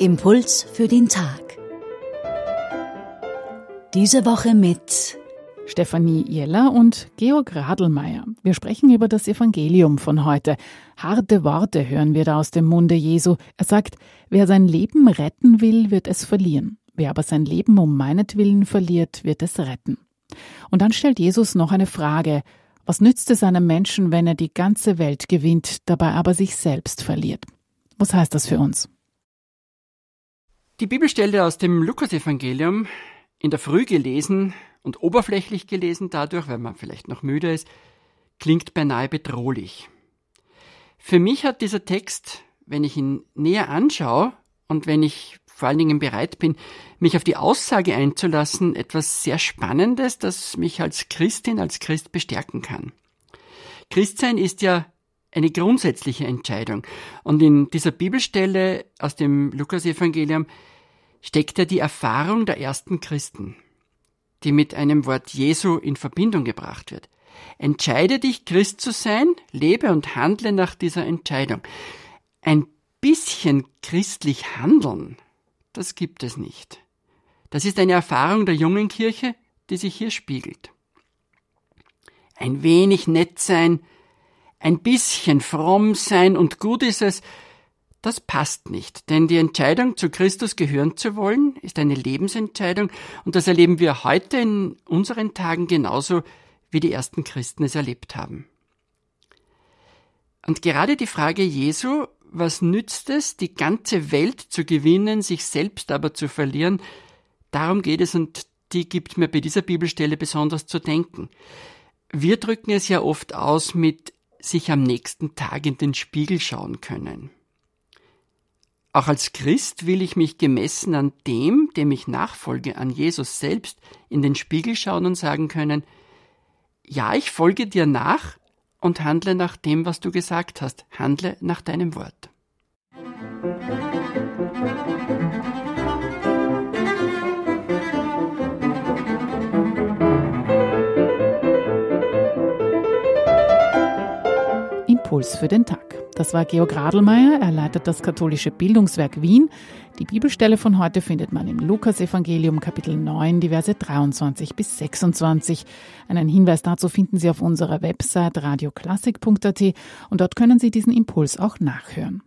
Impuls für den Tag. Diese Woche mit Stefanie Jeller und Georg Radelmeier. Wir sprechen über das Evangelium von heute. Harte Worte hören wir da aus dem Munde Jesu. Er sagt, wer sein Leben retten will, wird es verlieren. Wer aber sein Leben um meinetwillen verliert, wird es retten. Und dann stellt Jesus noch eine Frage. Was nützt es einem Menschen, wenn er die ganze Welt gewinnt, dabei aber sich selbst verliert? Was heißt das für uns? Die Bibelstelle aus dem Lukasevangelium, in der Früh gelesen und oberflächlich gelesen dadurch, weil man vielleicht noch müde ist, klingt beinahe bedrohlich. Für mich hat dieser Text, wenn ich ihn näher anschaue und wenn ich vor allen Dingen bereit bin, mich auf die Aussage einzulassen, etwas sehr Spannendes, das mich als Christin, als Christ bestärken kann. Christsein ist ja eine grundsätzliche Entscheidung. Und in dieser Bibelstelle aus dem Lukasevangelium ja die Erfahrung der ersten Christen, die mit einem Wort Jesu in Verbindung gebracht wird. Entscheide dich, Christ zu sein, lebe und handle nach dieser Entscheidung. Ein bisschen christlich handeln, das gibt es nicht. Das ist eine Erfahrung der jungen Kirche, die sich hier spiegelt. Ein wenig nett sein, ein bisschen fromm sein und gut ist es, das passt nicht, denn die Entscheidung, zu Christus gehören zu wollen, ist eine Lebensentscheidung und das erleben wir heute in unseren Tagen genauso, wie die ersten Christen es erlebt haben. Und gerade die Frage Jesu, was nützt es, die ganze Welt zu gewinnen, sich selbst aber zu verlieren, darum geht es und die gibt mir bei dieser Bibelstelle besonders zu denken. Wir drücken es ja oft aus mit sich am nächsten Tag in den Spiegel schauen können. Auch als Christ will ich mich gemessen an dem, dem ich nachfolge, an Jesus selbst, in den Spiegel schauen und sagen können, ja, ich folge dir nach und handle nach dem, was du gesagt hast, handle nach deinem Wort. Impuls für den Tag. Das war Georg Radelmeier. Er leitet das katholische Bildungswerk Wien. Die Bibelstelle von heute findet man im Lukasevangelium Kapitel 9, die Verse 23 bis 26. Einen Hinweis dazu finden Sie auf unserer Website radioklassik.at und dort können Sie diesen Impuls auch nachhören.